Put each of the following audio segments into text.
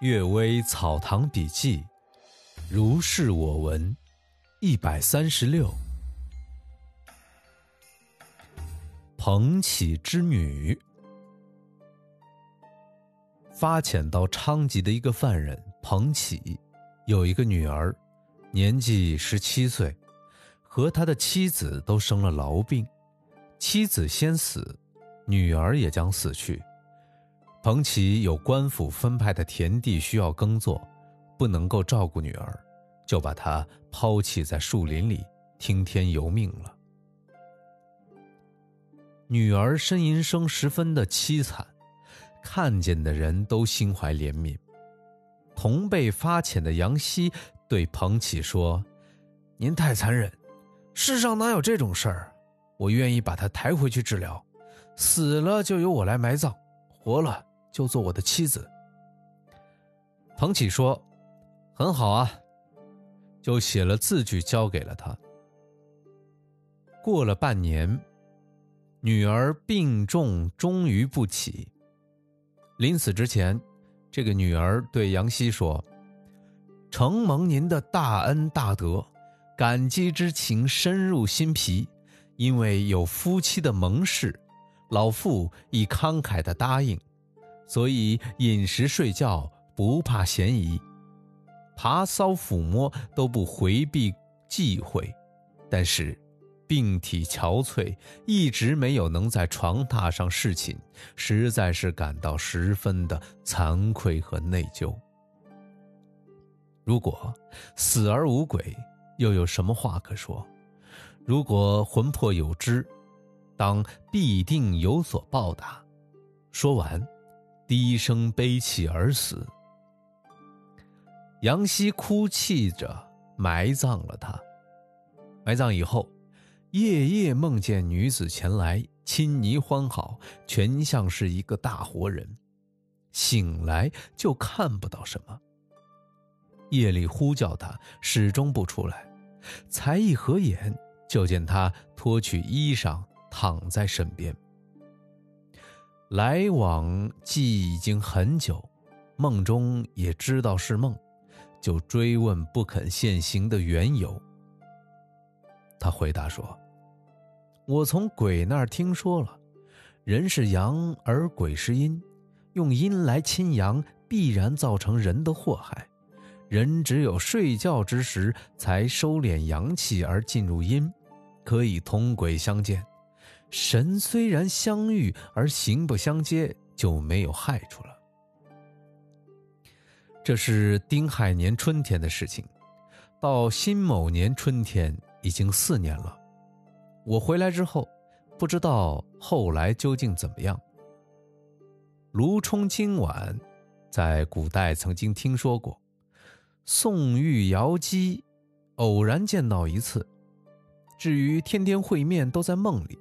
《岳微草堂笔记》，如是我闻，一百三十六。彭启之女，发遣到昌吉的一个犯人彭启，有一个女儿，年纪十七岁，和他的妻子都生了痨病，妻子先死，女儿也将死去。彭奇有官府分派的田地需要耕作，不能够照顾女儿，就把她抛弃在树林里，听天由命了。女儿呻吟声十分的凄惨，看见的人都心怀怜悯。同被发遣的杨希对彭启说：“您太残忍，世上哪有这种事儿？我愿意把她抬回去治疗，死了就由我来埋葬，活了。”就做我的妻子。彭启说：“很好啊。”就写了字据交给了他。过了半年，女儿病重，终于不起。临死之前，这个女儿对杨希说：“承蒙您的大恩大德，感激之情深入心脾。因为有夫妻的盟誓，老妇已慷慨的答应。”所以饮食睡觉不怕嫌疑，爬搔抚摸都不回避忌讳，但是病体憔悴，一直没有能在床榻上侍寝，实在是感到十分的惭愧和内疚。如果死而无鬼，又有什么话可说？如果魂魄有知，当必定有所报答。说完。低声悲泣而死。杨希哭泣着埋葬了他。埋葬以后，夜夜梦见女子前来亲昵欢好，全像是一个大活人。醒来就看不到什么。夜里呼叫他，始终不出来。才一合眼，就见他脱去衣裳，躺在身边。来往既已经很久，梦中也知道是梦，就追问不肯现形的缘由。他回答说：“我从鬼那儿听说了，人是阳而鬼是阴，用阴来侵阳，必然造成人的祸害。人只有睡觉之时才收敛阳气而进入阴，可以同鬼相见。”神虽然相遇而形不相接，就没有害处了。这是丁亥年春天的事情，到辛卯年春天已经四年了。我回来之后，不知道后来究竟怎么样。卢冲今晚在古代曾经听说过，宋玉瑶姬偶然见到一次，至于天天会面都在梦里。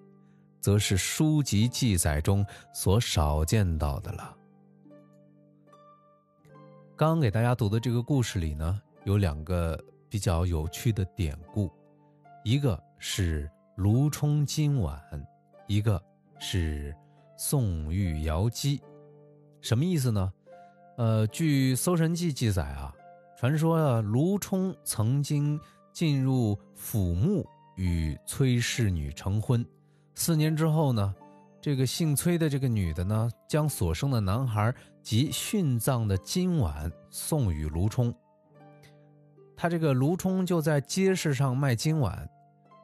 则是书籍记载中所少见到的了。刚给大家读的这个故事里呢，有两个比较有趣的典故，一个是卢冲今晚，一个是宋玉瑶姬。什么意思呢？呃，据《搜神记》记载啊，传说啊，卢冲曾经进入府墓与崔氏女成婚。四年之后呢，这个姓崔的这个女的呢，将所生的男孩及殉葬的金碗送与卢冲。他这个卢冲就在街市上卖金碗，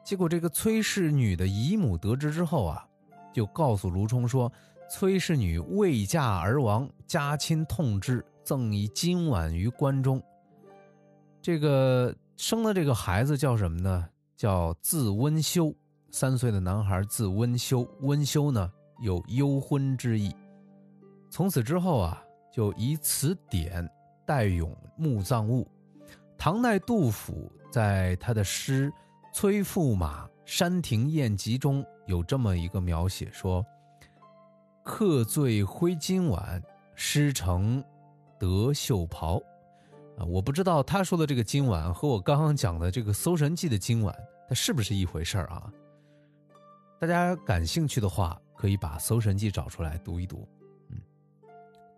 结果这个崔氏女的姨母得知之后啊，就告诉卢冲说，崔氏女未嫁而亡，家亲痛之，赠以金碗于关中。这个生的这个孩子叫什么呢？叫字温修。三岁的男孩字温修，温修呢有幽婚之意。从此之后啊，就以此典代咏墓葬物。唐代杜甫在他的诗《崔驸马山亭宴集》中有这么一个描写，说：“客醉挥金碗，诗成得绣袍。”啊，我不知道他说的这个金碗和我刚刚讲的这个《搜神记》的金碗，它是不是一回事儿啊？大家感兴趣的话，可以把《搜神记》找出来读一读。嗯，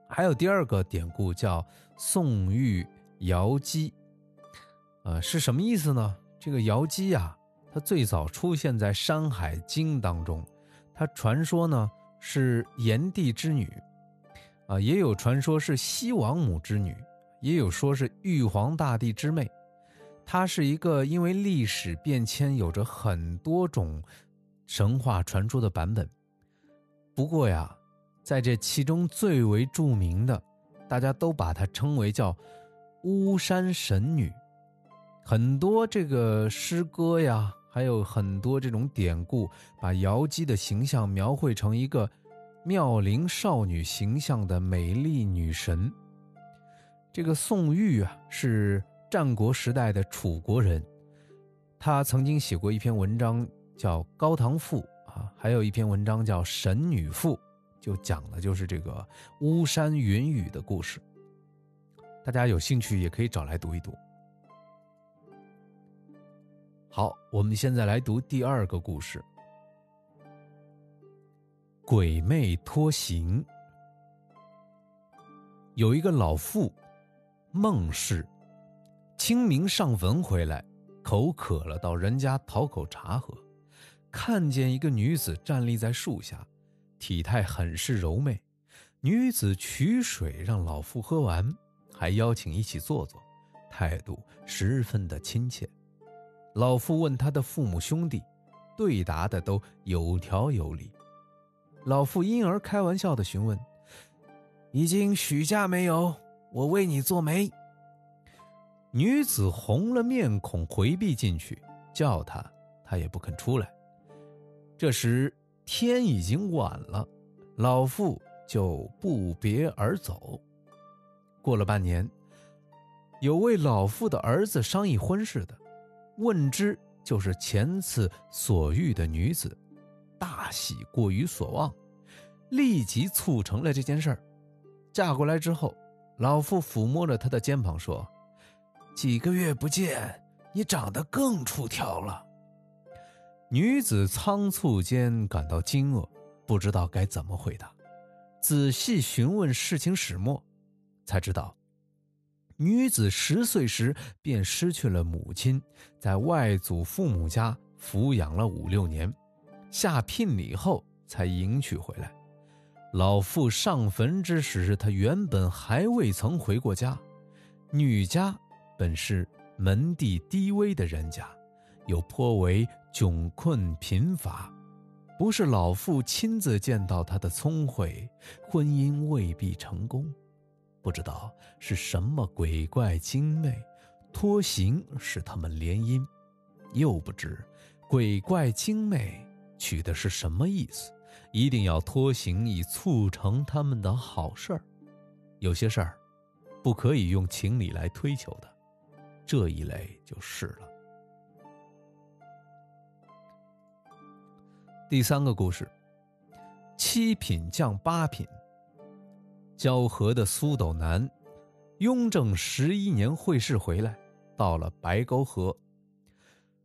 还有第二个典故叫宋玉瑶姬，呃，是什么意思呢？这个瑶姬啊，它最早出现在《山海经》当中，它传说呢是炎帝之女，啊，也有传说是西王母之女，也有说是玉皇大帝之妹。它是一个因为历史变迁有着很多种神话传说的版本。不过呀，在这其中最为著名的，大家都把它称为叫巫山神女。很多这个诗歌呀，还有很多这种典故，把瑶姬的形象描绘成一个妙龄少女形象的美丽女神。这个宋玉啊，是战国时代的楚国人，他曾经写过一篇文章叫《高唐赋》啊，还有一篇文章叫《神女赋》，就讲的就是这个巫山云雨的故事。大家有兴趣也可以找来读一读。好，我们现在来读第二个故事。鬼魅脱行。有一个老妇，孟氏，清明上坟回来，口渴了，到人家讨口茶喝，看见一个女子站立在树下，体态很是柔媚。女子取水让老妇喝完，还邀请一起坐坐，态度十分的亲切。老妇问他的父母兄弟，对答的都有条有理。老妇因而开玩笑的询问：“已经许嫁没有？我为你做媒。”女子红了面孔回避进去，叫他，他也不肯出来。这时天已经晚了，老妇就不别而走。过了半年，有位老妇的儿子商议婚事的。问之，就是前次所遇的女子，大喜过于所望，立即促成了这件事儿。嫁过来之后，老妇抚摸着她的肩膀说：“几个月不见，你长得更出挑了。”女子仓促间感到惊愕，不知道该怎么回答。仔细询问事情始末，才知道。女子十岁时便失去了母亲，在外祖父母家抚养了五六年，下聘礼后才迎娶回来。老妇上坟之时，她原本还未曾回过家。女家本是门第低微的人家，又颇为窘困贫乏，不是老父亲自见到他的聪慧，婚姻未必成功。不知道是什么鬼怪精魅，托行使他们联姻，又不知鬼怪精魅取的是什么意思，一定要托行以促成他们的好事儿。有些事儿不可以用情理来推求的，这一类就是了。第三个故事，七品降八品。交河的苏斗南，雍正十一年会试回来，到了白沟河，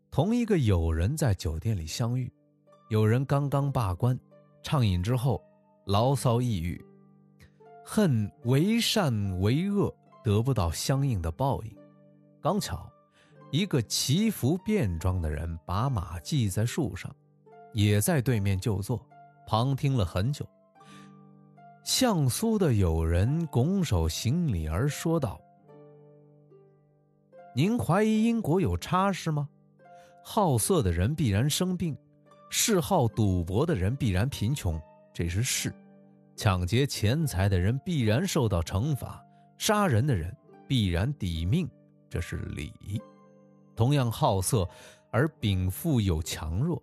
同一个友人在酒店里相遇。友人刚刚罢官，畅饮之后，牢骚抑郁，恨为善为恶得不到相应的报应。刚巧，一个祈福便装的人把马系在树上，也在对面就坐，旁听了很久。向苏的友人拱手行礼而说道：“您怀疑因果有差事吗？好色的人必然生病，嗜好赌博的人必然贫穷，这是事；抢劫钱财的人必然受到惩罚，杀人的人必然抵命，这是理。同样好色而禀赋有强弱，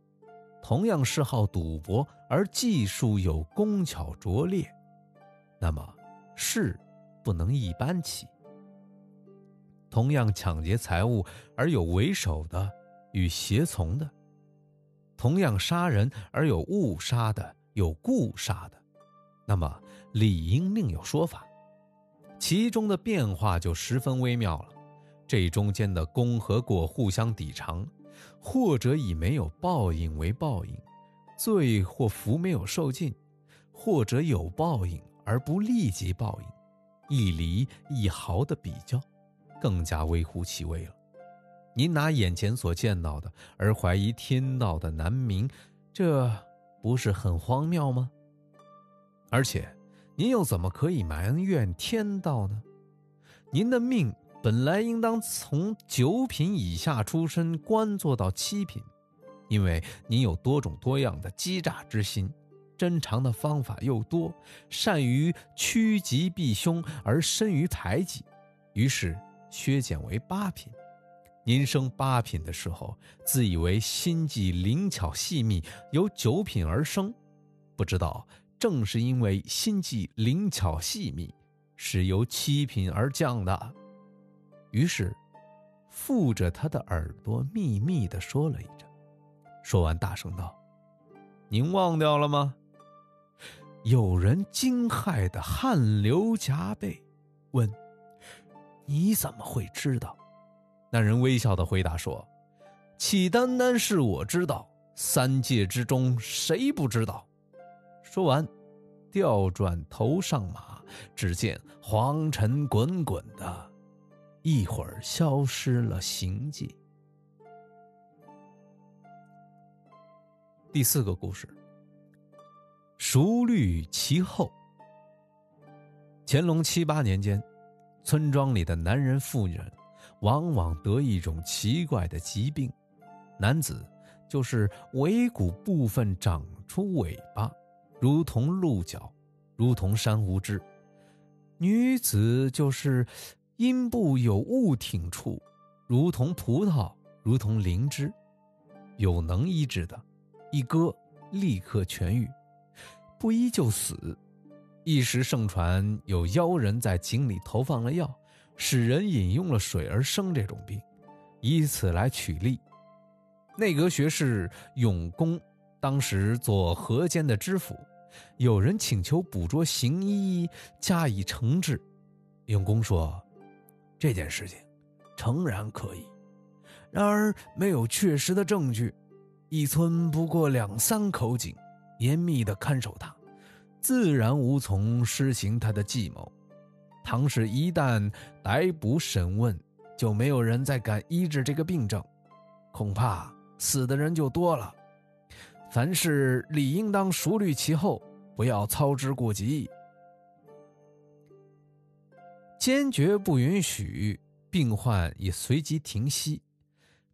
同样嗜好赌博而技术有工巧拙劣。”那么，事不能一般起。同样抢劫财物而有为首的与胁从的，同样杀人而有误杀的有故杀的，那么理应另有说法。其中的变化就十分微妙了。这中间的功和过互相抵偿，或者以没有报应为报应，罪或福没有受尽，或者有报应。而不立即报应，一厘一毫的比较，更加微乎其微了。您拿眼前所见到的而怀疑天道的难明，这不是很荒谬吗？而且，您又怎么可以埋怨天道呢？您的命本来应当从九品以下出身，官做到七品，因为您有多种多样的欺诈之心，珍藏的方法又多，善于趋吉避凶而深于排挤，于是削减为八品。您升八品的时候，自以为心计灵巧细密，由九品而生，不知道。正是因为心计灵巧细密，是由七品而降的。于是，附着他的耳朵秘密的说了一阵，说完大声道：“您忘掉了吗？”有人惊骇的汗流浃背，问：“你怎么会知道？”那人微笑的回答说：“岂单单是我知道，三界之中谁不知道？”说完，调转头上马，只见黄尘滚滚的，一会儿消失了行迹。第四个故事：熟虑其后。乾隆七八年间，村庄里的男人妇人，往往得一种奇怪的疾病，男子就是尾骨部分长出尾巴。如同鹿角，如同珊瑚枝；女子就是阴部有物挺处，如同葡萄，如同灵芝。有能医治的，一割立刻痊愈；不医就死。一时盛传有妖人在井里投放了药，使人饮用了水而生这种病，以此来取利。内阁学士永公当时做河间的知府。有人请求捕捉行医加以惩治，永公说：“这件事情诚然可以，然而没有确实的证据。一村不过两三口井，严密的看守他，自然无从施行他的计谋。唐氏一旦逮捕审问，就没有人再敢医治这个病症，恐怕死的人就多了。”凡事理应当熟虑其后，不要操之过急。坚决不允许病患也随即停息。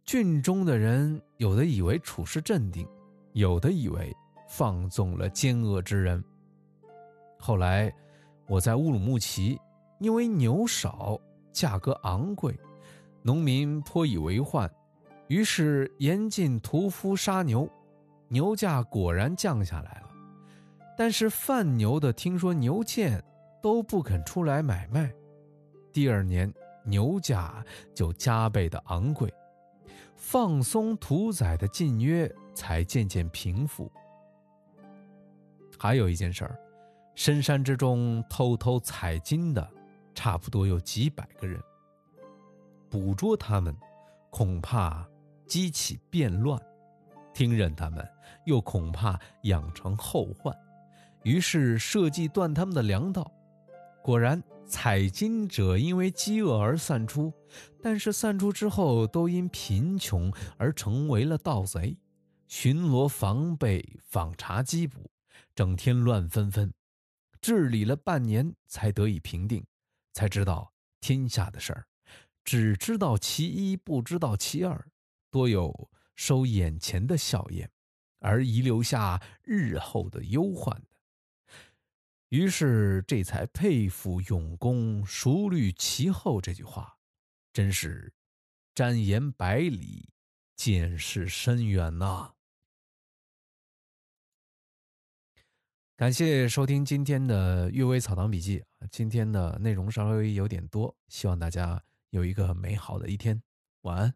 郡中的人有的以为处事镇定，有的以为放纵了奸恶之人。后来我在乌鲁木齐，因为牛少，价格昂贵，农民颇以为患，于是严禁屠夫杀牛。牛价果然降下来了，但是贩牛的听说牛贱，都不肯出来买卖。第二年牛价就加倍的昂贵，放松屠宰的禁约才渐渐平复。还有一件事儿，深山之中偷偷采金的，差不多有几百个人。捕捉他们，恐怕激起变乱。听任他们，又恐怕养成后患，于是设计断他们的粮道。果然，采金者因为饥饿而散出，但是散出之后，都因贫穷而成为了盗贼。巡逻防备，访查缉捕，整天乱纷纷。治理了半年，才得以平定，才知道天下的事儿，只知道其一，不知道其二，多有。收眼前的笑靥，而遗留下日后的忧患的。于是这才佩服永公熟虑其后这句话，真是瞻言百里，见识深远呐！感谢收听今天的《阅微草堂笔记》今天的内容稍微有点多，希望大家有一个美好的一天，晚安。